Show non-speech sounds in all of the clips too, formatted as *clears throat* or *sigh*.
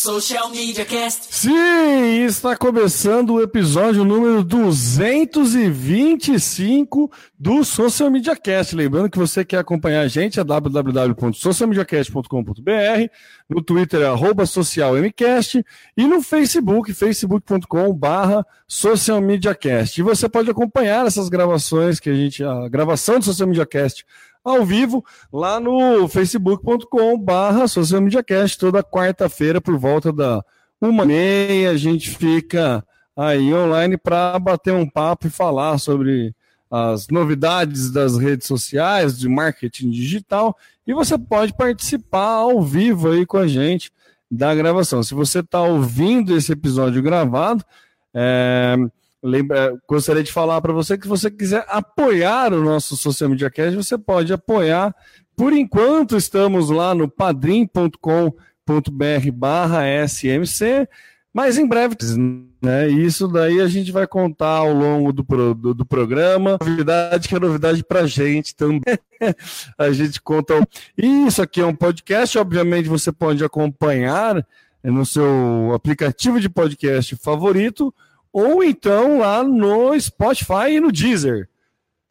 Social Media Cast. Sim, está começando o episódio número 225 do Social Media Cast. Lembrando que você quer acompanhar a gente é www.socialmediacast.com.br, no Twitter é socialmcast e no Facebook, facebook.com/barra socialmediacast. E você pode acompanhar essas gravações que a gente, a gravação do Social Media Cast ao vivo lá no facebook.com barra Social Media Cast, toda quarta-feira por volta da uma meia a gente fica aí online para bater um papo e falar sobre as novidades das redes sociais, de marketing digital, e você pode participar ao vivo aí com a gente da gravação. Se você está ouvindo esse episódio gravado, é, Lembra, gostaria de falar para você que se você quiser apoiar o nosso Social Media Cast, você pode apoiar. Por enquanto, estamos lá no padrim.com.br barra SMC, mas em breve, né? Isso daí a gente vai contar ao longo do, pro, do, do programa. Novidade que é novidade para gente também. *laughs* a gente conta. E isso aqui é um podcast, obviamente você pode acompanhar no seu aplicativo de podcast favorito ou então lá no Spotify e no Deezer.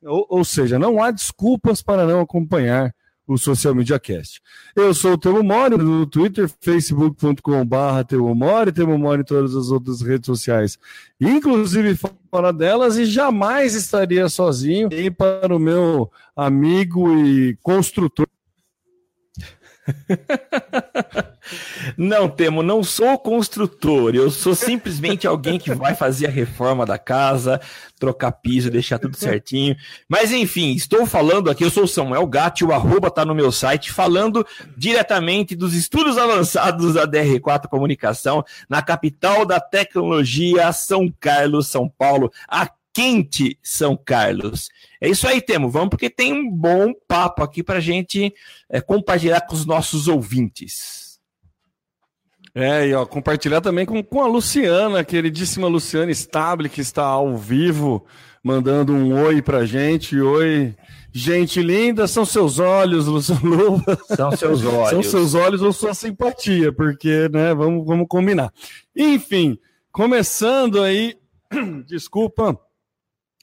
Ou, ou seja, não há desculpas para não acompanhar o Social Media Cast. Eu sou o Temo Mori no Twitter, facebook.com.br Temo Mori, Temo Mori em todas as outras redes sociais, inclusive fora delas, e jamais estaria sozinho. E para o meu amigo e construtor *laughs* não, Temo, não sou construtor. Eu sou simplesmente alguém que vai fazer a reforma da casa, trocar piso, deixar tudo certinho. Mas enfim, estou falando aqui, eu sou o Samuel Gatti, o arroba tá no meu site, falando diretamente dos estudos avançados da DR4 Comunicação, na capital da tecnologia, São Carlos, São Paulo, aqui quente São Carlos. É isso aí, Temo. Vamos porque tem um bom papo aqui para a gente é, compartilhar com os nossos ouvintes. É, e ó, compartilhar também com, com a Luciana, queridíssima Luciana Stable, que está ao vivo, mandando um oi pra gente. Oi, gente linda, são seus olhos, Luciano. São seus *laughs* olhos. são seus olhos ou sua simpatia, porque, né, vamos, vamos combinar. Enfim, começando aí, *clears throat* desculpa,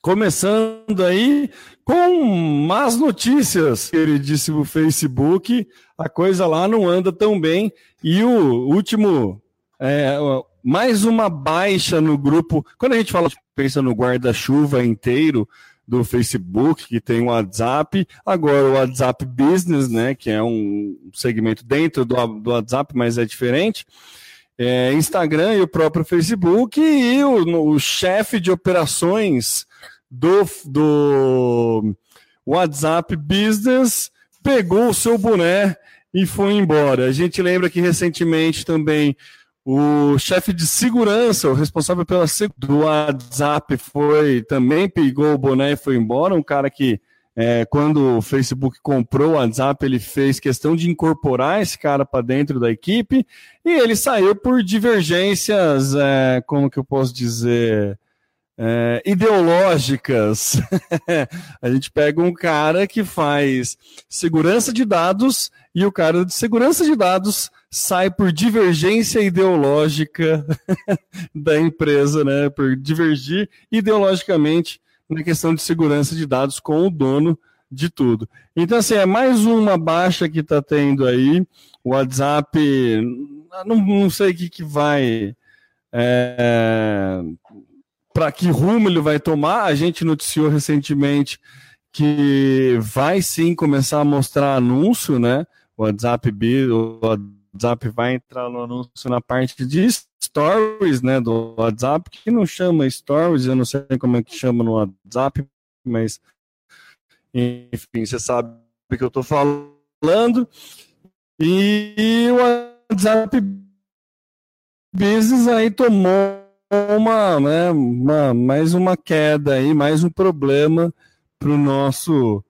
Começando aí com más notícias, queridíssimo Facebook. A coisa lá não anda tão bem. E o último, é, mais uma baixa no grupo. Quando a gente fala, pensa no guarda-chuva inteiro do Facebook, que tem o WhatsApp, agora o WhatsApp Business, né, que é um segmento dentro do, do WhatsApp, mas é diferente. É, Instagram e o próprio Facebook e o, o chefe de operações do, do WhatsApp Business pegou o seu boné e foi embora. A gente lembra que recentemente também o chefe de segurança, o responsável pela do WhatsApp, foi também pegou o boné e foi embora. Um cara que, é, quando o Facebook comprou o WhatsApp, ele fez questão de incorporar esse cara para dentro da equipe e ele saiu por divergências, é, como que eu posso dizer? É, ideológicas. *laughs* a gente pega um cara que faz segurança de dados e o cara de segurança de dados sai por divergência ideológica *laughs* da empresa, né? Por divergir ideologicamente na questão de segurança de dados com o dono de tudo. Então, assim, é mais uma baixa que está tendo aí. O WhatsApp, não, não sei o que, que vai. É, para que rumo ele vai tomar. A gente noticiou recentemente que vai sim começar a mostrar anúncio, né? O WhatsApp, o WhatsApp vai entrar no anúncio na parte de stories, né? Do WhatsApp, que não chama stories, eu não sei como é que chama no WhatsApp, mas enfim, você sabe o que eu estou falando. E o WhatsApp Business aí tomou uma, né, uma, mais uma queda aí, mais um problema para o nosso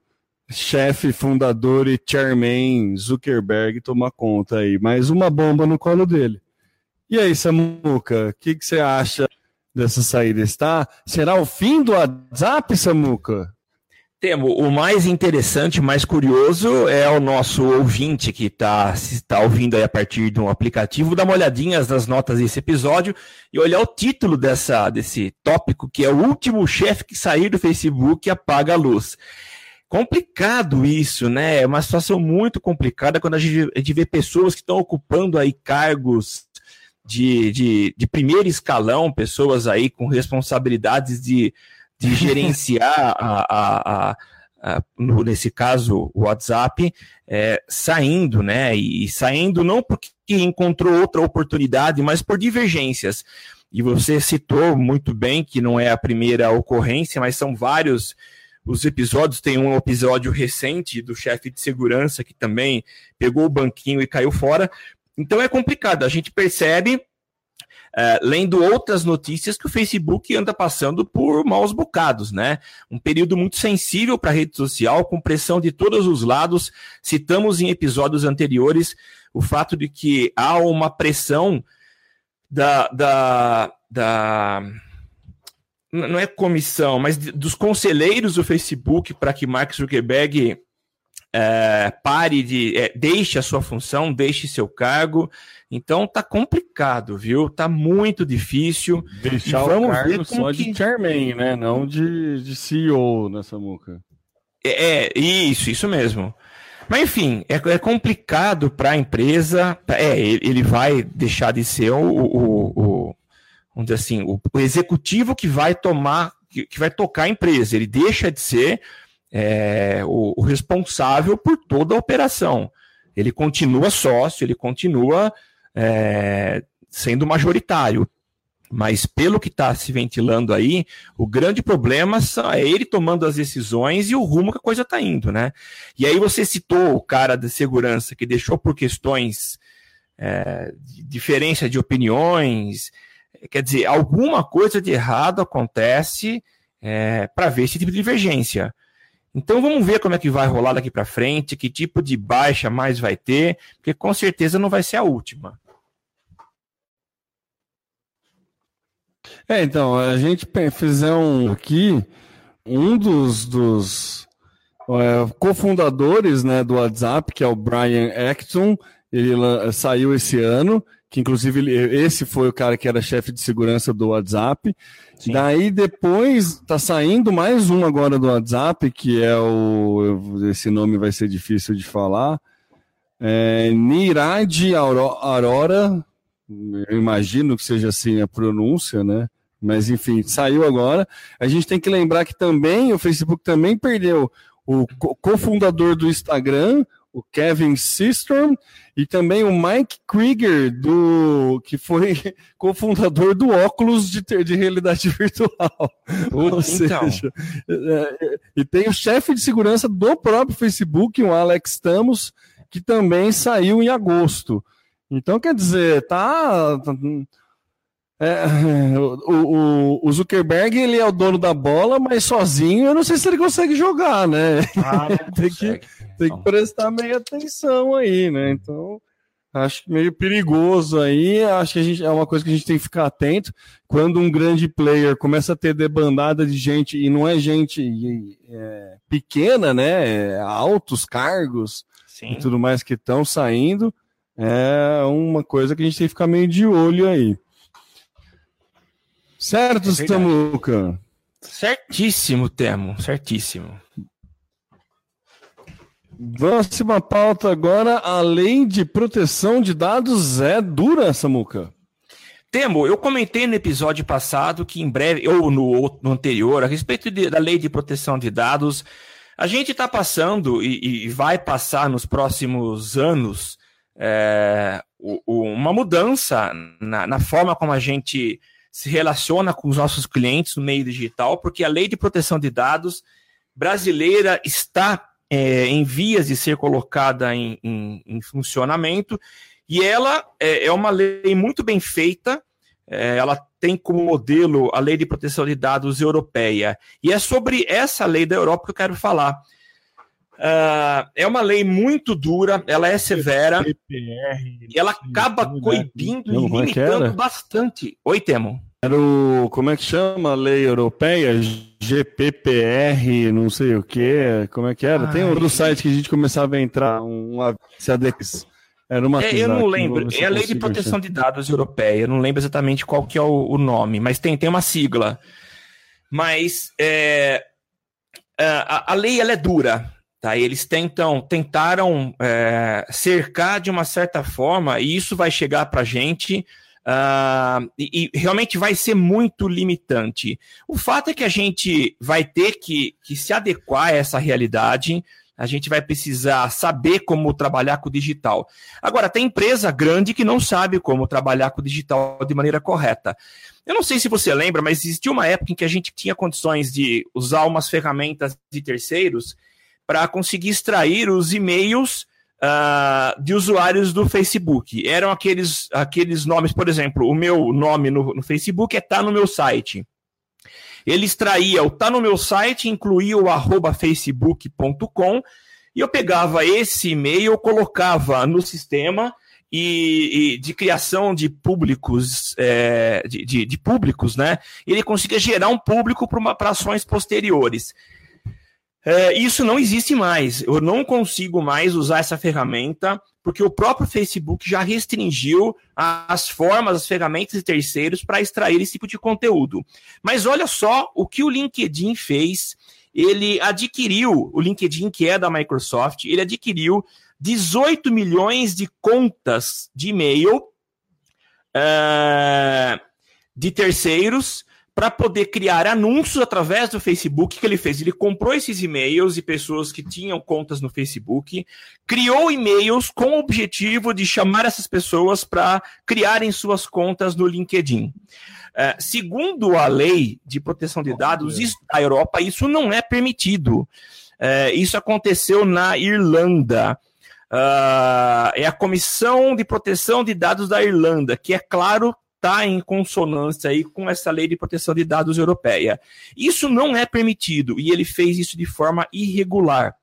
chefe, fundador e chairman Zuckerberg tomar conta aí. Mais uma bomba no colo dele. E aí, Samuca, o que, que você acha dessa saída? Está? Será o fim do WhatsApp, Samuca? Temo, o mais interessante, mais curioso é o nosso ouvinte que está tá ouvindo aí a partir de um aplicativo, dar uma olhadinha nas notas desse episódio e olhar o título dessa, desse tópico, que é o último chefe que sair do Facebook apaga a luz. Complicado isso, né? É uma situação muito complicada quando a gente, a gente vê pessoas que estão ocupando aí cargos de, de, de primeiro escalão, pessoas aí com responsabilidades de de gerenciar a, a, a, no, nesse caso o WhatsApp é, saindo, né? E saindo não porque encontrou outra oportunidade, mas por divergências. E você citou muito bem que não é a primeira ocorrência, mas são vários os episódios. Tem um episódio recente do chefe de segurança que também pegou o banquinho e caiu fora. Então é complicado. A gente percebe é, lendo outras notícias que o Facebook anda passando por maus bocados, né? Um período muito sensível para a rede social, com pressão de todos os lados. Citamos em episódios anteriores o fato de que há uma pressão da, da, da não é comissão, mas dos conselheiros do Facebook para que Mark Zuckerberg é, pare de. É, deixe a sua função, deixe seu cargo. Então tá complicado, viu? Tá muito difícil. Deixar e vamos o cargo ver só que... de chairman, né? Não de, de CEO nessa muca. É, é, isso, isso mesmo. Mas enfim, é, é complicado para a empresa. É, ele vai deixar de ser o, o, o vamos dizer assim, o, o, executivo que vai tomar, que, que vai tocar a empresa. Ele deixa de ser é, o, o, responsável por toda a operação. Ele continua sócio, ele continua é, sendo majoritário. Mas pelo que está se ventilando aí, o grande problema é ele tomando as decisões e o rumo que a coisa está indo, né? E aí você citou o cara de segurança que deixou por questões é, de diferença de opiniões, quer dizer, alguma coisa de errado acontece é, para ver esse tipo de divergência. Então vamos ver como é que vai rolar daqui para frente, que tipo de baixa mais vai ter, porque com certeza não vai ser a última. É, então, a gente fizer um aqui, um dos, dos é, cofundadores né, do WhatsApp, que é o Brian Acton, ele saiu esse ano, que inclusive esse foi o cara que era chefe de segurança do WhatsApp. Sim. Daí depois tá saindo mais um agora do WhatsApp, que é o. Esse nome vai ser difícil de falar. É, Nirad Aurora, eu imagino que seja assim a pronúncia, né? Mas enfim, saiu agora. A gente tem que lembrar que também o Facebook também perdeu o cofundador do Instagram, o Kevin Systrom, e também o Mike Krieger, do, que foi *laughs* cofundador do óculos de, ter, de realidade *laughs* virtual. Ou então. seja, é, é, e tem o chefe de segurança do próprio Facebook, o Alex Tamos, que também saiu em agosto. Então, quer dizer, tá. É, *laughs* o, o, o, Zuckerberg ele é o dono da bola, mas sozinho eu não sei se ele consegue jogar, né? Ah, *laughs* tem, que, tem que prestar meio atenção aí, né? Então acho meio perigoso aí. Acho que a gente, é uma coisa que a gente tem que ficar atento. Quando um grande player começa a ter debandada de gente, e não é gente é, pequena, né? É altos cargos Sim. e tudo mais que estão saindo, é uma coisa que a gente tem que ficar meio de olho aí. Certo, é Samuca? Certíssimo, Temo, certíssimo. Próxima pauta agora, a lei de proteção de dados é dura, Samuca. Temo, eu comentei no episódio passado que em breve, ou no, no anterior, a respeito de, da lei de proteção de dados, a gente está passando e, e, vai passar nos próximos anos é, uma mudança na, na forma como a gente se relaciona com os nossos clientes no meio digital, porque a lei de proteção de dados brasileira está é, em vias de ser colocada em, em, em funcionamento e ela é, é, uma lei muito bem feita. É, ela tem como modelo a lei de proteção de dados europeia. E é sobre essa lei da Europa que eu quero falar. Uh, é uma lei muito dura, ela é severa PPR, e ela acaba coibindo e é limitando bastante. Oi, Temo. Era o. Como é que chama a lei europeia? GPPR, não sei o que. Como é que era? Ai. Tem outro site que a gente começava a entrar, um CADEX. Era uma é, eu não lembro. É a Lei de Proteção de Dados Europeia. Eu não lembro exatamente qual que é o, o nome, mas tem, tem uma sigla. Mas é, a, a lei ela é dura. Tá? Eles tentam, tentaram é, cercar de uma certa forma, e isso vai chegar para a gente Uh, e, e, realmente vai ser muito limitante. O fato é que a gente vai ter que, que se adequar a essa realidade, a gente vai precisar saber como trabalhar com o digital. Agora, tem empresa grande que não sabe como trabalhar com o digital de maneira correta. Eu não sei se você lembra, mas existiu uma época em que a gente tinha condições de usar umas ferramentas de terceiros para conseguir extrair os e-mails uh, de usuários do Facebook. Eram aqueles, aqueles nomes, por exemplo, o meu nome no, no Facebook é tá no meu site. Ele extraía o tá no meu site, incluía o arroba facebook.com, e eu pegava esse e-mail, colocava no sistema e, e de criação de públicos, é, de, de, de, públicos, né? Ele conseguia gerar um público para ações posteriores. É, isso não existe mais. Eu não consigo mais usar essa ferramenta, porque o próprio Facebook já restringiu as formas, as ferramentas de terceiros para extrair esse tipo de conteúdo. Mas olha só o que o LinkedIn fez. Ele adquiriu, o LinkedIn, que é da Microsoft, ele adquiriu 18 milhões de contas de e-mail uh, de terceiros para poder criar anúncios através do Facebook que ele fez. Ele comprou esses e-mails de pessoas que tinham contas no Facebook, criou e-mails com o objetivo de chamar essas pessoas para criarem suas contas no LinkedIn. Uh, segundo a lei de proteção de dados da Europa, isso não é permitido. Uh, isso aconteceu na Irlanda. Uh, é a Comissão de Proteção de Dados da Irlanda, que é claro está em consonância aí com essa lei de proteção de dados europeia. Isso não é permitido e ele fez isso de forma irregular.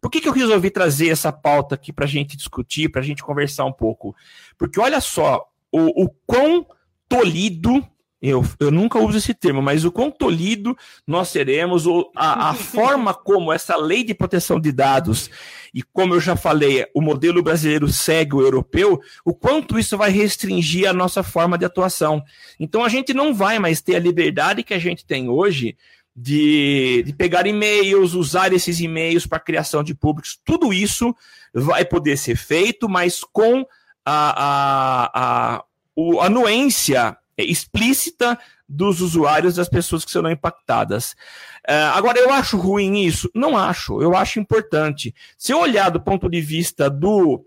Por que, que eu resolvi trazer essa pauta aqui para a gente discutir, para a gente conversar um pouco? Porque olha só, o, o quão tolido eu, eu nunca uso esse termo, mas o quão tolido nós seremos, ou a, a *laughs* forma como essa lei de proteção de dados, e como eu já falei, o modelo brasileiro segue o europeu, o quanto isso vai restringir a nossa forma de atuação. Então a gente não vai mais ter a liberdade que a gente tem hoje de, de pegar e-mails, usar esses e-mails para criação de públicos, tudo isso vai poder ser feito, mas com a, a, a, a anuência explícita dos usuários, das pessoas que serão impactadas. Uh, agora, eu acho ruim isso? Não acho, eu acho importante. Se eu olhar do ponto de vista do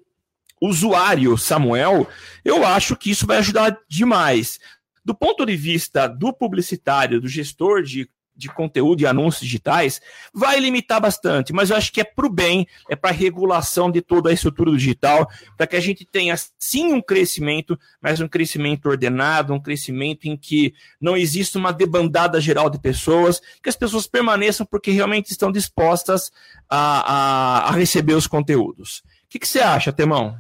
usuário Samuel, eu acho que isso vai ajudar demais. Do ponto de vista do publicitário, do gestor de de conteúdo e anúncios digitais, vai limitar bastante, mas eu acho que é para o bem, é para a regulação de toda a estrutura digital, para que a gente tenha sim um crescimento, mas um crescimento ordenado, um crescimento em que não exista uma debandada geral de pessoas, que as pessoas permaneçam porque realmente estão dispostas a, a, a receber os conteúdos. O que, que você acha, Temão?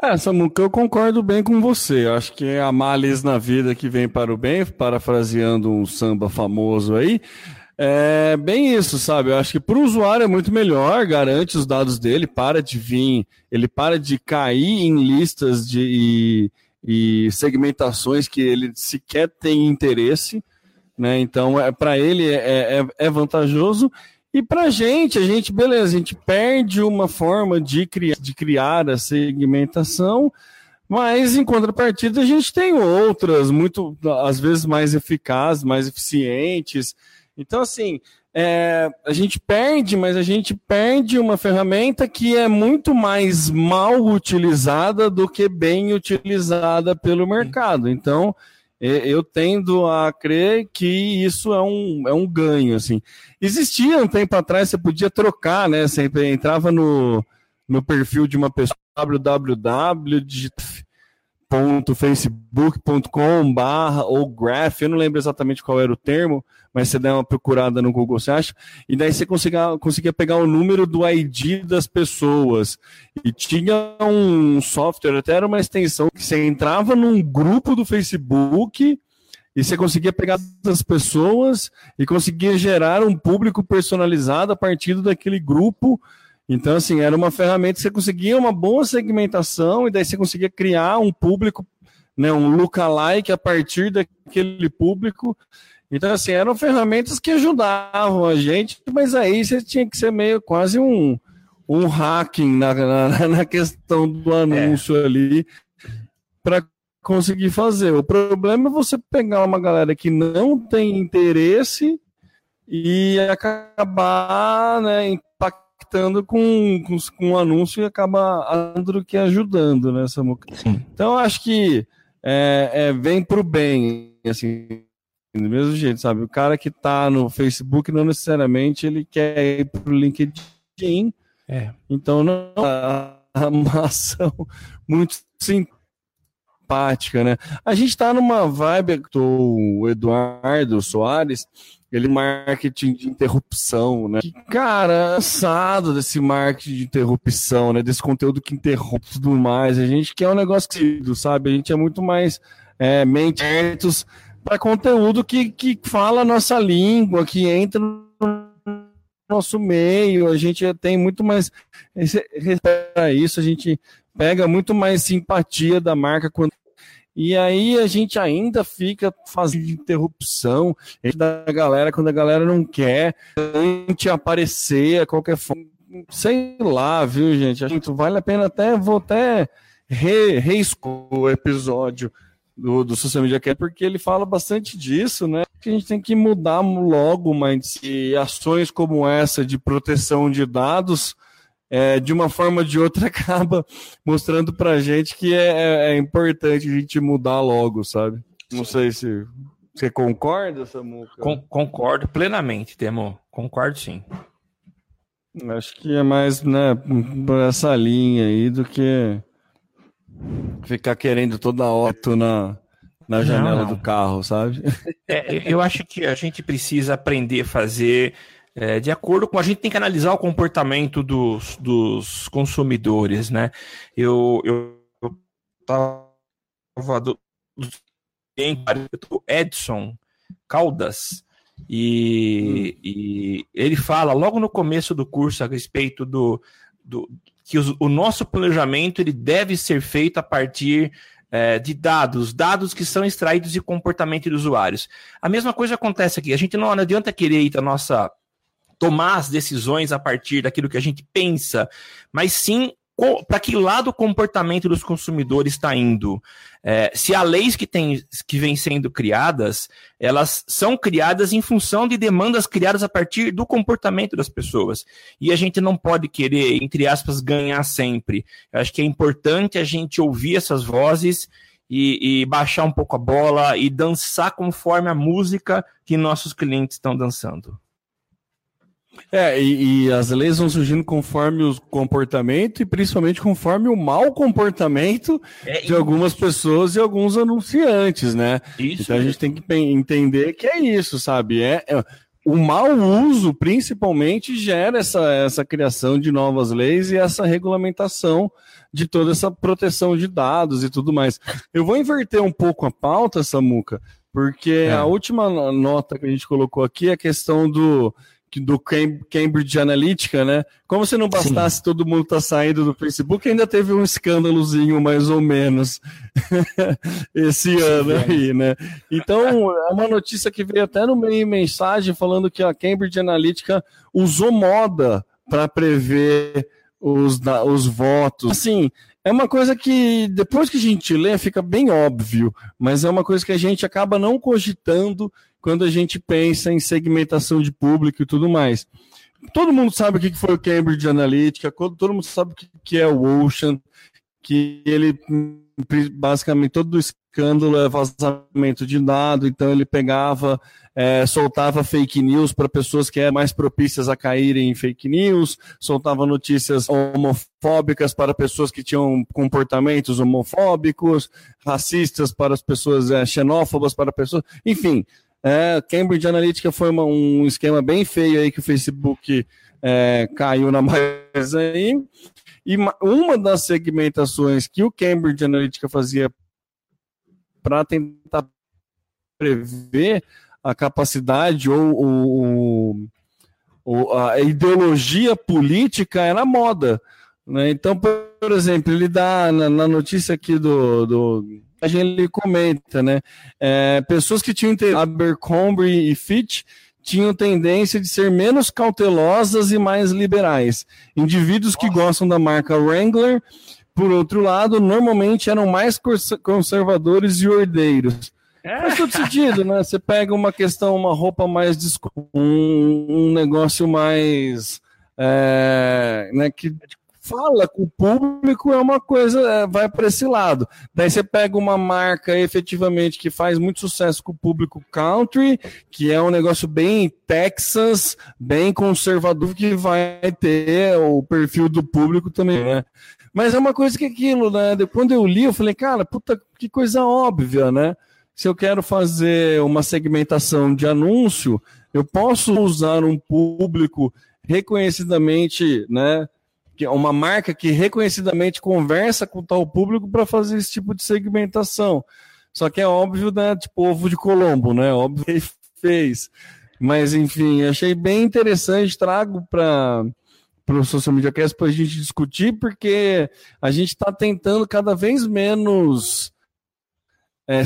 É, Samuca, eu concordo bem com você. Acho que é a males na vida que vem para o bem, parafraseando um samba famoso aí. É bem isso, sabe? Eu acho que para o usuário é muito melhor, garante os dados dele, para de vir, ele para de cair em listas de, e, e segmentações que ele sequer tem interesse, né? Então, é, para ele é, é, é vantajoso. E para gente, a gente, beleza, a gente perde uma forma de criar, de criar a segmentação, mas em contrapartida a gente tem outras, muito, às vezes mais eficazes, mais eficientes. Então, assim, é, a gente perde, mas a gente perde uma ferramenta que é muito mais mal utilizada do que bem utilizada pelo mercado. Então, eu tendo a crer que isso é um, é um ganho, assim. Existia um tempo atrás, você podia trocar, né? Você entrava no, no perfil de uma pessoa, www, facebook.com barra ou graph, eu não lembro exatamente qual era o termo, mas você dá uma procurada no Google, você acha? E daí você conseguia, conseguia pegar o número do ID das pessoas. E tinha um software, até era uma extensão, que você entrava num grupo do Facebook e você conseguia pegar as pessoas e conseguia gerar um público personalizado a partir daquele grupo. Então, assim, era uma ferramenta que você conseguia uma boa segmentação e daí você conseguia criar um público, né, um lookalike a partir daquele público. Então, assim, eram ferramentas que ajudavam a gente, mas aí você tinha que ser meio quase um, um hacking na, na, na questão do anúncio é. ali para conseguir fazer. O problema é você pegar uma galera que não tem interesse e acabar né, impactando com, com, com o anúncio e acaba Andro que ajudando, né, Samuca? Sim. Então, acho que é, é, vem para o bem, assim, do mesmo jeito, sabe? O cara que está no Facebook não necessariamente ele quer ir para o LinkedIn. É. Então, não é uma ação *laughs* muito simpática, né? A gente está numa vibe, o Eduardo Soares, ele marketing de interrupção, né? Que, cara, cansado desse marketing de interrupção, né? Desse conteúdo que interrompe tudo mais. A gente quer um negócio que, sabe? A gente é muito mais é, mente para conteúdo que, que fala a nossa língua, que entra no nosso meio. A gente tem muito mais respeito isso, a gente pega muito mais simpatia da marca quando e aí a gente ainda fica fazendo interrupção da galera quando a galera não quer antes aparecer a qualquer forma. Sei lá, viu, gente? A gente vale a pena até, vou até re, o episódio do, do Social Media Care, porque ele fala bastante disso, né? Que a gente tem que mudar logo, mas ações como essa de proteção de dados é, de uma forma ou de outra, *laughs* acaba mostrando pra gente que é, é, é importante a gente mudar logo, sabe? Não sei se você concorda, Samuca? Con concordo plenamente, Temo. Concordo sim. Acho que é mais né, por essa linha aí do que ficar querendo toda hora na, na janela não, não. do carro, sabe? É, eu acho que a gente precisa aprender a fazer é, de acordo com a gente tem que analisar o comportamento dos, dos consumidores, né? Eu eu, estava do, do Edson Caldas e, hum. e, ele fala logo no começo do curso a respeito do, do que os, o nosso planejamento ele deve ser feito a partir é, de dados, dados que são extraídos de comportamento dos usuários. A mesma coisa acontece aqui. A gente não, não adianta querer ir nossa tomar as decisões a partir daquilo que a gente pensa, mas sim para que lado o comportamento dos consumidores está indo. É, se há leis que, tem, que vêm sendo criadas, elas são criadas em função de demandas criadas a partir do comportamento das pessoas. E a gente não pode querer, entre aspas, ganhar sempre. Eu acho que é importante a gente ouvir essas vozes e, e baixar um pouco a bola e dançar conforme a música que nossos clientes estão dançando. É, e, e, as leis vão surgindo conforme o comportamento e principalmente conforme o mau comportamento é de algumas pessoas e alguns anunciantes, né? Isso então a gente tem que entender que é isso, sabe? É, é, o mau uso, principalmente, gera essa, essa criação de novas leis e essa regulamentação de toda essa proteção de dados e tudo mais. Eu vou inverter um pouco a pauta, Samuca, porque é. a última nota que a gente colocou aqui é a questão do do Cambridge Analytica, né? Como se não bastasse Sim. todo mundo tá saindo do Facebook, ainda teve um escândalozinho mais ou menos *laughs* esse ano aí, né? Então, é uma notícia que veio até no meio mensagem falando que a Cambridge Analytica usou moda para prever os, os votos. Assim, é uma coisa que depois que a gente lê fica bem óbvio, mas é uma coisa que a gente acaba não cogitando quando a gente pensa em segmentação de público e tudo mais. Todo mundo sabe o que foi o Cambridge Analytica, todo mundo sabe o que é o Ocean, que ele basicamente todo o escândalo é vazamento de dado, então ele pegava, é, soltava fake news para pessoas que eram mais propícias a caírem em fake news, soltava notícias homofóbicas para pessoas que tinham comportamentos homofóbicos, racistas para as pessoas, é, xenófobas para pessoas, enfim. É, Cambridge Analytica foi uma, um esquema bem feio aí que o Facebook é, caiu na *laughs* mais aí. E uma das segmentações que o Cambridge Analytica fazia para tentar prever a capacidade ou, ou, a ideologia política era moda. Né? Então, por exemplo, ele dá na, na notícia aqui do, do ele comenta, né? É, pessoas que tinham Abercrombie e Fitch tinham tendência de ser menos cautelosas e mais liberais. Indivíduos que gostam da marca Wrangler, por outro lado, normalmente eram mais conservadores e ordeiros. É. Faz todo sentido, né? Você pega uma questão, uma roupa mais um, um negócio mais é, né, que fala com o público é uma coisa, é, vai para esse lado. Daí você pega uma marca efetivamente que faz muito sucesso com o público country, que é um negócio bem Texas, bem conservador, que vai ter o perfil do público também, né? Mas é uma coisa que aquilo, né? Quando eu li, eu falei, cara, puta, que coisa óbvia, né? Se eu quero fazer uma segmentação de anúncio, eu posso usar um público reconhecidamente, né? Que é uma marca que reconhecidamente conversa com tal público para fazer esse tipo de segmentação. Só que é óbvio, né? Tipo ovo de Colombo, né? Óbvio que fez. Mas, enfim, achei bem interessante, trago para o Social Media Cast para a gente discutir, porque a gente está tentando cada vez menos é,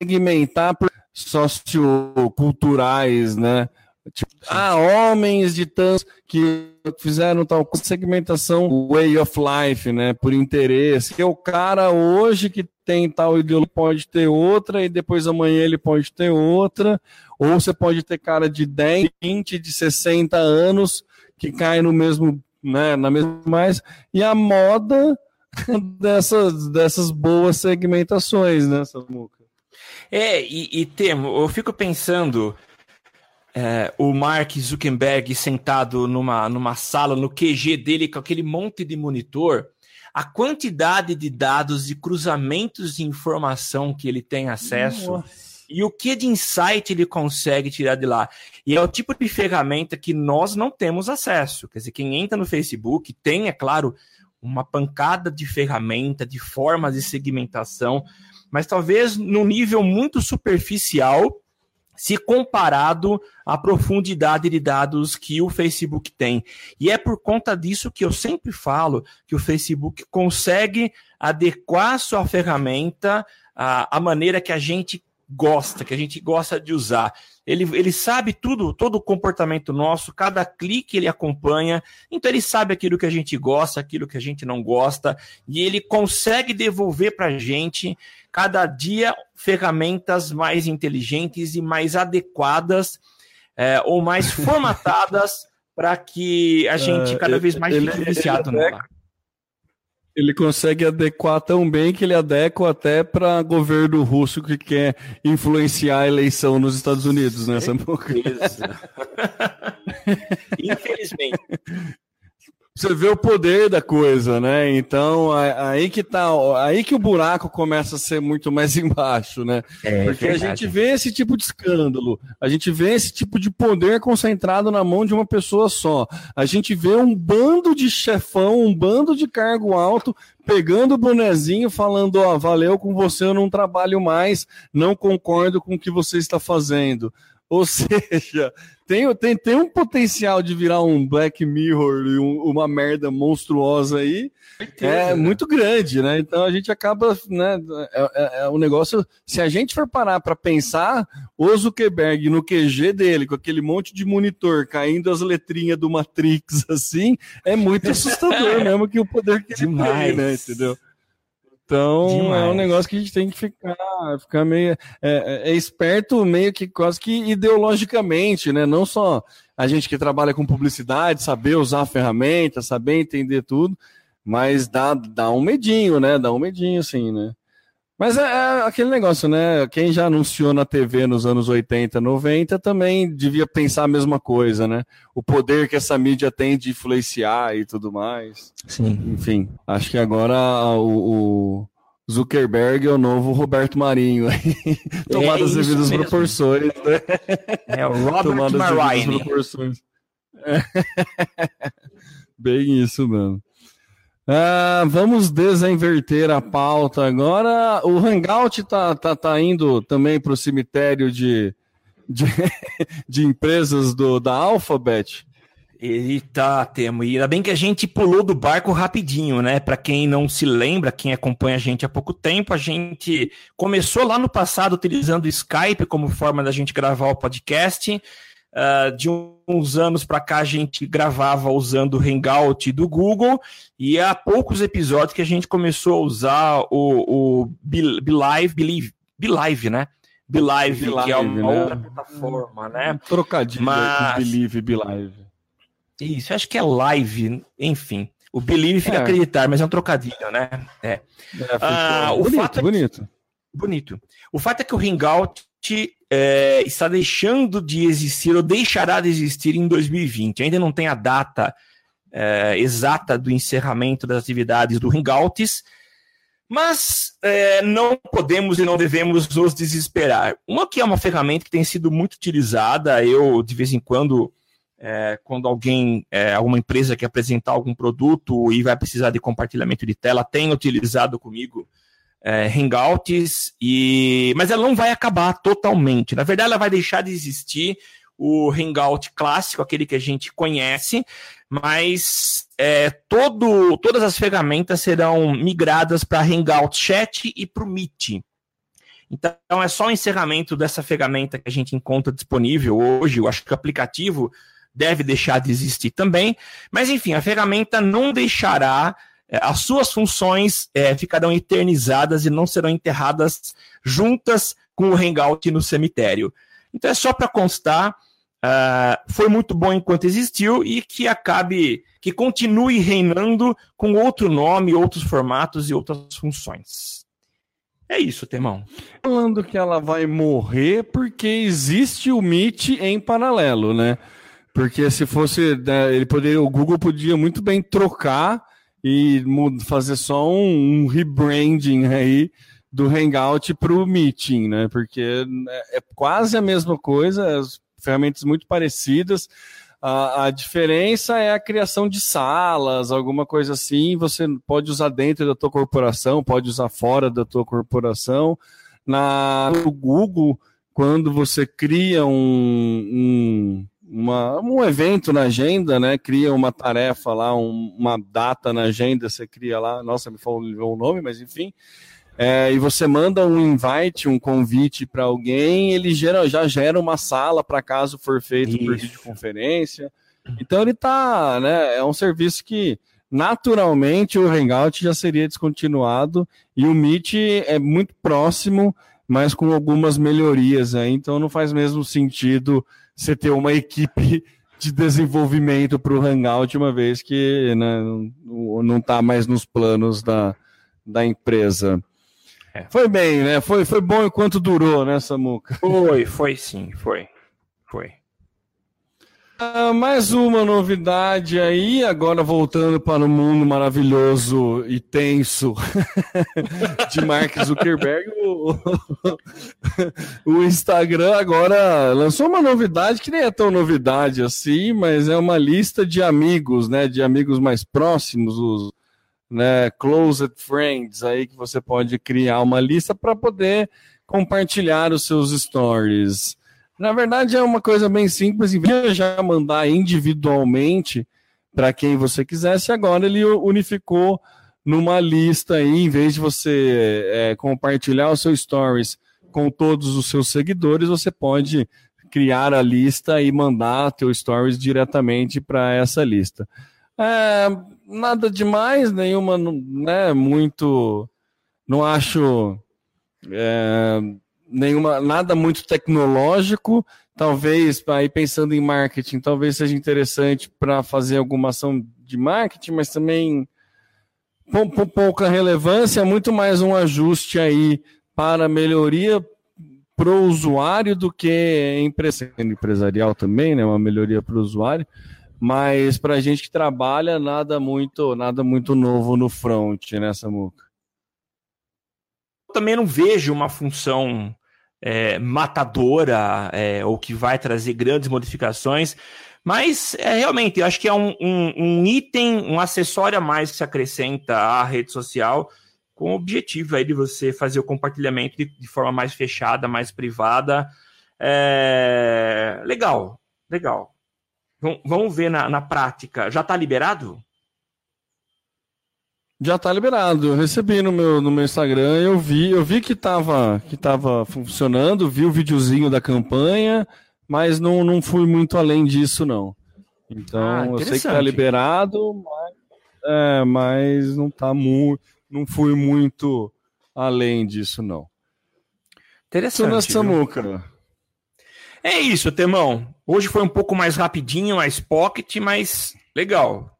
segmentar socioculturais, né? Tipo, ah, homens de tantos que fizeram tal segmentação way of life, né? Por interesse. Que o cara hoje que tem tal ideologia pode ter outra e depois amanhã ele pode ter outra. Ou você pode ter cara de 10, 20, de 60 anos que cai no mesmo, né? Na mesma mais. E a moda *laughs* dessas, dessas boas segmentações, né, Samuca? É, e, e Temo, eu fico pensando é, o Mark Zuckerberg sentado numa, numa sala, no QG dele, com aquele monte de monitor, a quantidade de dados e cruzamentos de informação que ele tem acesso Nossa. e o que de insight ele consegue tirar de lá. E é o tipo de ferramenta que nós não temos acesso. Quer dizer, quem entra no Facebook tem, é claro, uma pancada de ferramenta, de formas de segmentação, mas talvez num nível muito superficial se comparado à profundidade de dados que o Facebook tem. E é por conta disso que eu sempre falo que o Facebook consegue adequar sua ferramenta à, à maneira que a gente gosta, que a gente gosta de usar. Ele, ele sabe tudo, todo o comportamento nosso, cada clique ele acompanha, então ele sabe aquilo que a gente gosta, aquilo que a gente não gosta, e ele consegue devolver para a gente cada dia ferramentas mais inteligentes e mais adequadas é, ou mais *laughs* formatadas para que a gente é, cada vez mais ele, fique viciado ele, nela ele consegue adequar tão bem que ele adequa até para governo russo que quer influenciar a eleição nos Estados Unidos, né, Samuca? *laughs* Infelizmente. Você vê o poder da coisa, né? Então, aí que tá, aí que o buraco começa a ser muito mais *laughs* embaixo, né? É, Porque verdade. a gente vê esse tipo de escândalo, a gente vê esse tipo de poder concentrado na mão de uma pessoa só. A gente vê um bando de chefão, um bando de cargo alto pegando o bonezinho, falando: Ó, valeu com você, eu não trabalho mais, não concordo com o que você está fazendo. Ou *laughs* seja, tem, tem, tem um potencial de virar um Black Mirror e um, uma merda monstruosa aí. é né? muito grande, né? Então a gente acaba, né? É, é, é um negócio. Se a gente for parar para pensar, o Zuckerberg no QG dele, com aquele monte de monitor caindo as letrinhas do Matrix *laughs* assim, é muito assustador *laughs* mesmo que o poder que ele Demais. tem, né? Entendeu? Então Demais. é um negócio que a gente tem que ficar, ficar meio é, é, é, esperto, meio que quase que ideologicamente, né? Não só a gente que trabalha com publicidade, saber usar a ferramenta, saber entender tudo, Mas dá, dá um medinho, né? Dá um medinho, sim, né? Mas é, é, aquele negócio, né? Quem já anunciou na TV nos anos 80, 90 também devia pensar a mesma coisa, né? O poder que essa mídia tem de influenciar e tudo mais. Sim. Enfim, acho que agora o, o Zuckerberg é o novo Roberto Marinho. *laughs* Tomado é as devidas proporções. Né? É o Robert Tomado Marinho. proporções. É. *laughs* Bem isso, mano. Uh, vamos desinverter a pauta agora. O Hangout tá, tá, tá indo também para o cemitério de, de, *laughs* de, empresas do, da Alphabet. Ele tá, Temo. E ainda bem que a gente pulou do barco rapidinho, né? Para quem não se lembra, quem acompanha a gente há pouco tempo, a gente começou lá no passado utilizando o Skype como forma da gente gravar o podcast. Uh, de uns anos para cá a gente gravava usando o Hangout do Google e há poucos episódios que a gente começou a usar o, o BeLive, Believe, BeLive, né? BeLive, que é uma né? outra plataforma, né? Trocadilho Mas... Believe, BeLive. Isso, acho que é live, enfim. O Believe fica é. acreditar, mas é um trocadilho, né? É. é ah, o bonito, fato é bonito. Que... Bonito. O fato é que o Hangout é, está deixando de existir ou deixará de existir em 2020. Ainda não tem a data é, exata do encerramento das atividades do Hangouts, mas é, não podemos e não devemos nos desesperar. Uma que é uma ferramenta que tem sido muito utilizada, eu de vez em quando, é, quando alguém, é, alguma empresa quer apresentar algum produto e vai precisar de compartilhamento de tela, tem utilizado comigo é, Hangouts, e... mas ela não vai acabar totalmente. Na verdade, ela vai deixar de existir o Hangout clássico, aquele que a gente conhece, mas é, todo, todas as ferramentas serão migradas para Hangout Chat e para o Meet. Então é só o encerramento dessa ferramenta que a gente encontra disponível hoje. Eu acho que o aplicativo deve deixar de existir também. Mas enfim, a ferramenta não deixará as suas funções é, ficarão eternizadas e não serão enterradas juntas com o Hangout no cemitério. Então é só para constar, uh, foi muito bom enquanto existiu e que acabe, que continue reinando com outro nome, outros formatos e outras funções. É isso, Temão. Falando que ela vai morrer porque existe o Meet em paralelo, né? Porque se fosse, né, ele poderia, o Google podia muito bem trocar e fazer só um, um rebranding aí do Hangout para o Meeting, né? Porque é, é quase a mesma coisa, as ferramentas muito parecidas. A, a, diferença é a criação de salas, alguma coisa assim. Você pode usar dentro da tua corporação, pode usar fora da tua corporação. Na, no Google, quando você cria um, um uma, um evento na agenda, né? Cria uma tarefa lá, um, uma data na agenda, você cria lá, nossa, me falou o nome, mas enfim. É, e você manda um invite, um convite para alguém, ele gera, já gera uma sala para caso for feito Isso. por videoconferência. Então ele tá, né? É um serviço que naturalmente o Hangout já seria descontinuado e o Meet é muito próximo, mas com algumas melhorias aí, então não faz mesmo sentido você ter uma equipe de desenvolvimento para o Hangout, uma vez que né, não está mais nos planos da, da empresa. É. Foi bem, né? Foi, foi bom enquanto durou, né, Samuca? Foi, foi sim, foi. Foi. Ah, mais uma novidade aí, agora voltando para o mundo maravilhoso e tenso *laughs* de Mark Zuckerberg, o, o, Instagram agora lançou uma novidade que nem é tão novidade assim, mas é uma lista de amigos, né, de amigos mais próximos, os né, closed friends aí que você pode criar uma lista para poder compartilhar os seus stories. Na verdade, é uma coisa bem simples. Em vez de já mandar individualmente para quem você quisesse, agora ele unificou numa lista aí, em vez de você é, compartilhar os seus stories com todos os seus seguidores, você pode criar a lista e mandar teu stories diretamente para essa lista. É, nada demais, nenhuma, né, muito, não acho é, nenhuma, nada muito tecnológico. Talvez, aí pensando em marketing, talvez seja interessante para fazer alguma ação de marketing, mas também pouca relevância, muito mais um ajuste aí para melhoria para o usuário do que empresarial também, né? Uma melhoria para o usuário, mas para a gente que trabalha nada muito nada muito novo no front, né, Samuca? Também não vejo uma função é, matadora é, ou que vai trazer grandes modificações. Mas é, realmente, eu acho que é um, um, um, item, um acessório a mais que se acrescenta à rede social, com o objetivo aí de você fazer o compartilhamento de, de forma mais fechada, mais privada. É... Legal, legal. vamos ver na, na prática. Já está liberado? Já está liberado. Eu recebi no meu, no meu Instagram, eu vi, eu vi que estava que tava funcionando, vi o videozinho da campanha, mas não, não fui muito além disso, não. Então, ah, eu sei que está liberado, mas, é, mas não tá muito. Não fui muito além disso, não. Interessante. Samuca. É isso, Temão. Hoje foi um pouco mais rapidinho, mais pocket, mas legal.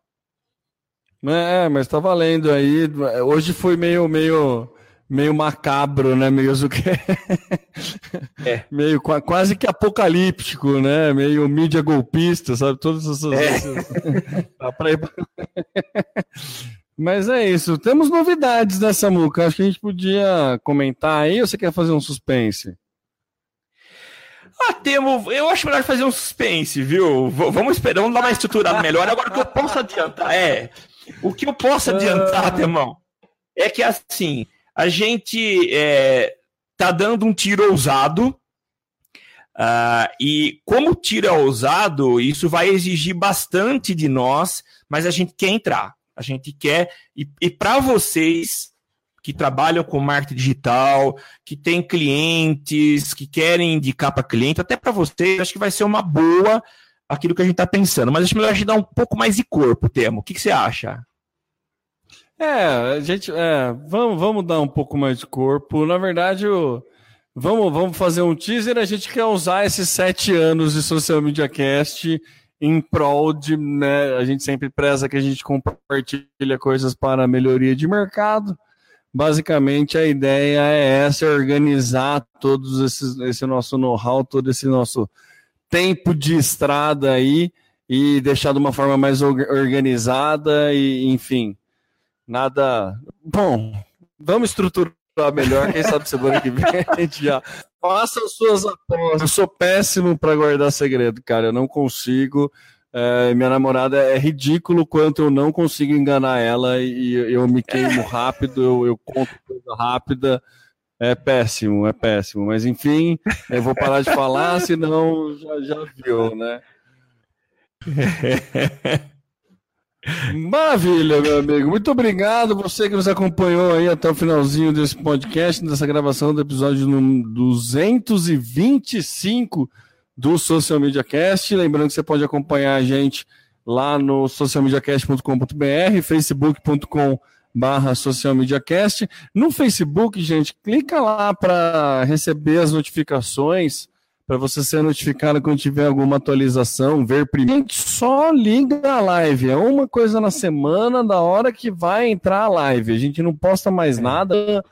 É, mas tá valendo aí. Hoje foi meio, meio, meio macabro, né? Meio *laughs* é. meio quase que apocalíptico, né? Meio mídia golpista, sabe? Todas essas. É. *laughs* *laughs* mas é isso. Temos novidades nessa muca. Acho que a gente podia comentar aí. Ou você quer fazer um suspense? Ah, temo. Eu acho melhor fazer um suspense, viu? V vamos esperar, vamos dar uma estruturada melhor. Agora que eu posso adiantar é. O que eu posso adiantar, ah. irmão, é que assim, a gente é, tá dando um tiro ousado. Uh, e como o tiro é ousado, isso vai exigir bastante de nós, mas a gente quer entrar. A gente quer. E, e para vocês que trabalham com marketing digital, que têm clientes, que querem indicar para cliente, até para vocês, acho que vai ser uma boa aquilo que a gente está pensando. Mas acho melhor a gente dar um pouco mais de corpo, Temo. O que, que você acha? É, a gente. É, vamos, vamos dar um pouco mais de corpo. Na verdade, o, vamos, vamos fazer um teaser. A gente quer usar esses sete anos de Social Media Cast em prol de. Né, a gente sempre preza que a gente compartilha coisas para melhoria de mercado. Basicamente, a ideia é essa: é organizar todos esses, esse nosso know-how, todo esse nosso tempo de estrada aí e deixar de uma forma mais organizada e, enfim, nada. Bom, vamos estruturar melhor. Quem sabe semana que vem a gente já faça as suas apostas. Eu sou péssimo para guardar segredo, cara. Eu não consigo. É, minha namorada é ridículo quanto eu não consigo enganar ela e eu me queimo rápido, eu, eu conto coisa rápida. É péssimo, é péssimo. Mas enfim, eu vou parar de falar, *laughs* senão já, já viu, né? Maravilha, meu amigo. Muito obrigado. Você que nos acompanhou aí até o finalzinho desse podcast, dessa gravação do episódio 225 do Social Media Cast. Lembrando que você pode acompanhar a gente lá no socialmediacast.com.br, facebook.com.br barra Social Media Cast. No Facebook, gente, clica lá para receber as notificações, para você ser notificado quando tiver alguma atualização, ver primeiro. Gente, só liga a live, é uma coisa na semana da hora que vai entrar a live. A gente não posta mais é. nada,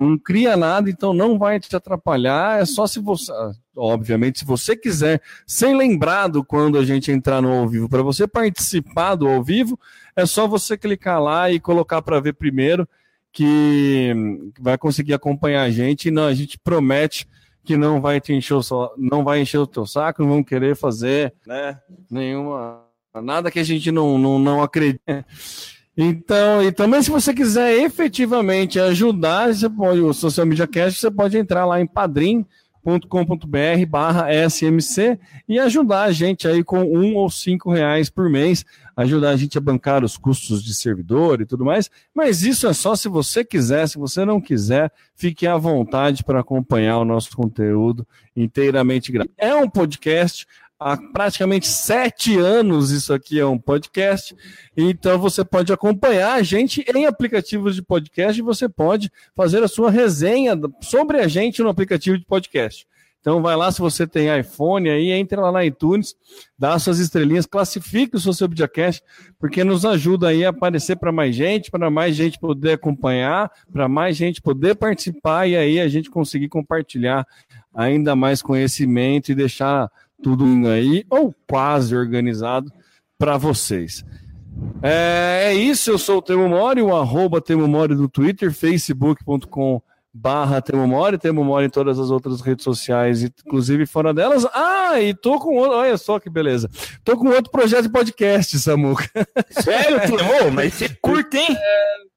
não cria nada, então não vai te atrapalhar. É só se você, obviamente, se você quiser ser lembrado quando a gente entrar no ao vivo, para você participar do ao vivo, é só você clicar lá e colocar para ver primeiro, que vai conseguir acompanhar a gente. Não, a gente promete que não vai te encher o, não vai encher o teu saco, não vão querer fazer né, nenhuma nada que a gente não, não, não acredita. Então, e também se você quiser efetivamente ajudar, você pode, o Social Media Cast, você pode entrar lá em Padrim com.br barra SMC e ajudar a gente aí com um ou cinco reais por mês, ajudar a gente a bancar os custos de servidor e tudo mais. Mas isso é só se você quiser, se você não quiser, fique à vontade para acompanhar o nosso conteúdo inteiramente grátis. É um podcast, há praticamente sete anos isso aqui é um podcast, então você pode acompanhar a gente em aplicativos de podcast e você pode fazer a sua resenha sobre a gente no aplicativo de podcast. Então vai lá, se você tem iPhone aí, entra lá na iTunes, dá suas estrelinhas, classifique o seu Subdiacast, porque nos ajuda aí a aparecer para mais gente, para mais gente poder acompanhar, para mais gente poder participar e aí a gente conseguir compartilhar ainda mais conhecimento e deixar tudo aí, ou quase organizado, para vocês. É, é, isso, eu sou o Temo Mori, o arroba Temo Mori do Twitter, facebook.com barra Temo Mori, Temo Mori em todas as outras redes sociais, inclusive fora delas. Ah, e tô com outro, olha só que beleza. Tô com outro projeto de podcast, Samuca. Sério, Temo? Mas você curte, hein? É...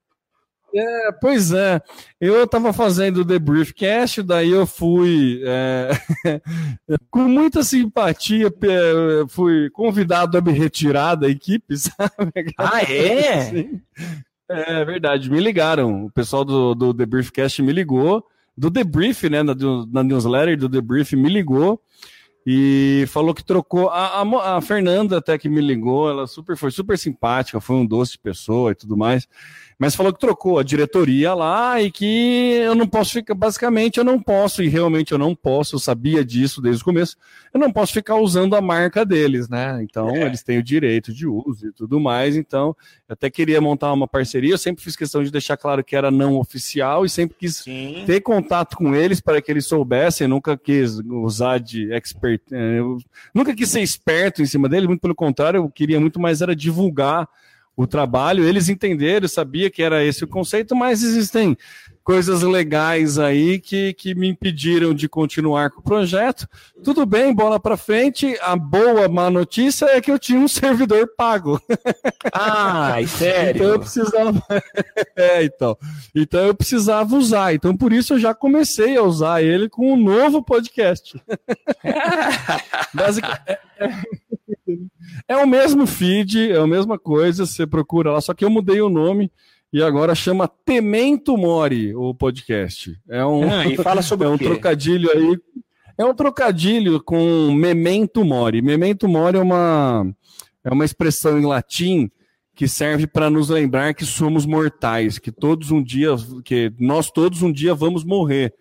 É, pois é, eu estava fazendo o The Briefcast, daí eu fui é, *laughs* com muita simpatia, fui convidado a me retirar da equipe, *laughs* sabe? Ah, é? É verdade, me ligaram, o pessoal do, do The Briefcast me ligou, do The Brief, né, na, na newsletter do The Brief me ligou, e falou que trocou. A, a, a, Fernanda até que me ligou, ela super foi super simpática, foi um doce de pessoa e tudo mais mas falou que trocou a diretoria lá e que eu não posso ficar, basicamente eu não posso, e realmente eu não posso, eu sabia disso desde o começo, eu não posso ficar usando a marca deles, né? Então é. eles têm o direito de uso e tudo mais, então eu até queria montar uma parceria, eu sempre fiz questão de deixar claro que era não oficial e sempre quis Sim. ter contato com eles para que eles soubessem, nunca quis usar de expert, eh, eu nunca quis ser esperto em cima dele, muito pelo contrário, eu queria muito mais era divulgar o trabalho. Eles entenderam, sabia que era esse o conceito, mas existem coisas legais aí que, que me impediram de continuar com o projeto. Tudo bem, bola para frente. A boa, má notícia é que eu tinha um servidor pago. Ah, sério? então eu precisava. *laughs* é, então. Então eu precisava usar. Então por isso eu já comecei a usar ele com um novo podcast. *laughs* Basicamente. É, é... É o mesmo feed, é a mesma coisa, você procura lá, só que eu mudei o nome e agora chama Temento Mori o podcast. É um, ah, e fala sobre *laughs* é um trocadilho aí. É um trocadilho com Memento Mori. Memento Mori é uma, é uma expressão em latim que serve para nos lembrar que somos mortais, que todos um dia, que nós todos um dia vamos morrer.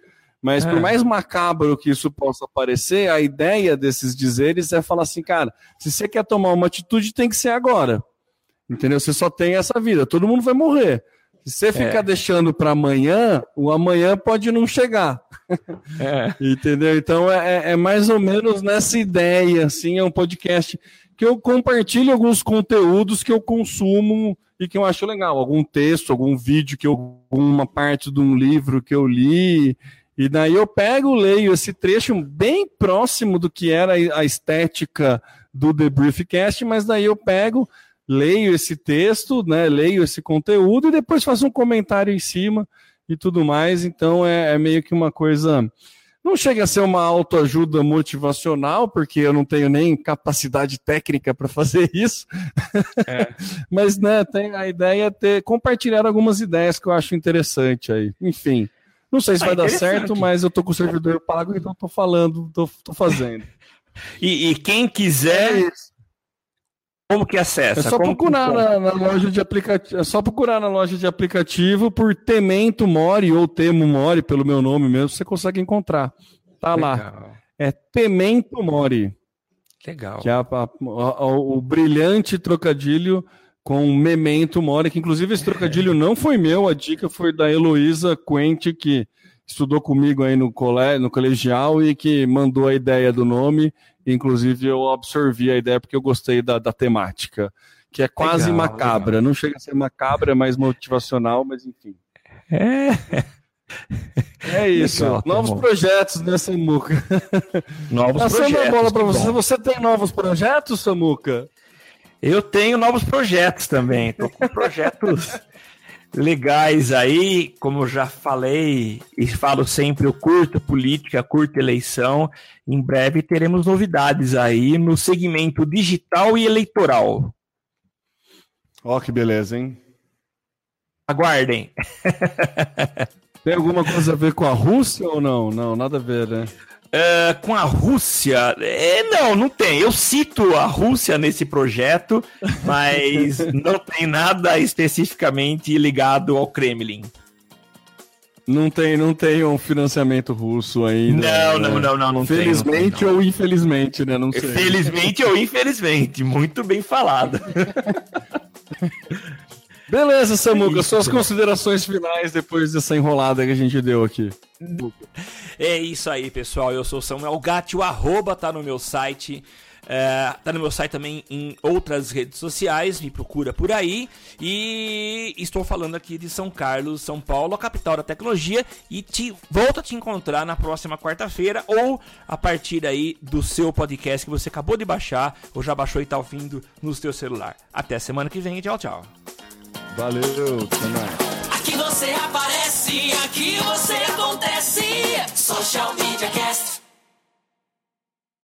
Mas é. por mais macabro que isso possa parecer, a ideia desses dizeres é falar assim, cara, se você quer tomar uma atitude, tem que ser agora. Entendeu? Você só tem essa vida, todo mundo vai morrer. Se você ficar é. deixando para amanhã, o amanhã pode não chegar. É. *laughs* Entendeu? Então é, é, é, mais ou menos nessa ideia, assim, é um podcast que eu compartilho alguns conteúdos que eu consumo e que eu acho legal, algum texto, algum vídeo que eu, alguma parte de um livro que eu li, e daí eu pego, leio esse trecho bem próximo do que era a estética do The Briefcast, mas daí eu pego, leio esse texto, né, leio esse conteúdo e depois faço um comentário em cima e tudo mais. Então é, é meio que uma coisa. Não chega a ser uma autoajuda motivacional, porque eu não tenho nem capacidade técnica para fazer *laughs* isso. É. Mas né, tem a ideia é ter compartilhar algumas ideias que eu acho interessante aí. Enfim. Não sei se ah, vai dar certo, mas eu tô com o servidor pago, então tô falando, tô, tô fazendo. *laughs* e, e, quem quiser. É como que acessa? É só como procurar na, na, loja de aplicativo. É só procurar na loja de aplicativo por Temento Mori ou Temo Mori, pelo meu nome mesmo, você consegue encontrar. Tá Legal. lá. É Temento Mori. Legal. Que é a, a, a, o brilhante trocadilho com Memento Mori, que inclusive esse trocadilho não foi meu, a dica foi da Heloísa Quente, que estudou comigo aí no, cole, no colegial e que mandou a ideia do nome. Inclusive eu absorvi a ideia porque eu gostei da, da temática, que é quase legal, macabra. Legal. Não chega a ser macabra, é mais motivacional, mas enfim. É. É isso. Legal, tá novos projetos, né, Samuca? Novos Passando projetos. a bola para você. Você tem novos projetos, Samuca? Eu tenho novos projetos também. Estou com *laughs* projetos legais aí, como já falei e falo sempre, eu curto política, curto eleição. Em breve teremos novidades aí no segmento digital e eleitoral. Ó, oh, que beleza, hein? Aguardem. Tem alguma coisa a ver com a Rússia ou não? Não, nada a ver, né? Uh, com a Rússia? É, não, não tem. Eu cito a Rússia nesse projeto, mas *laughs* não tem nada especificamente ligado ao Kremlin. Não tem, não tem um financiamento russo ainda. Não, né? não, não, não, não Felizmente tem, não, ou infelizmente, né? Não sei. Felizmente ou infelizmente. Muito bem falado. *laughs* Beleza, Samuca, suas considerações finais depois dessa enrolada que a gente deu aqui. É isso aí, pessoal. Eu sou o Samuel Gatti, o arroba tá no meu site. É, tá no meu site também em outras redes sociais, me procura por aí. E estou falando aqui de São Carlos, São Paulo, a capital da tecnologia. E te volto a te encontrar na próxima quarta-feira ou a partir aí do seu podcast que você acabou de baixar ou já baixou e tá ouvindo no seu celular. Até semana que vem e tchau, tchau. Valeu, mais. Aqui você aparece, aqui você acontece. Social Media Cast.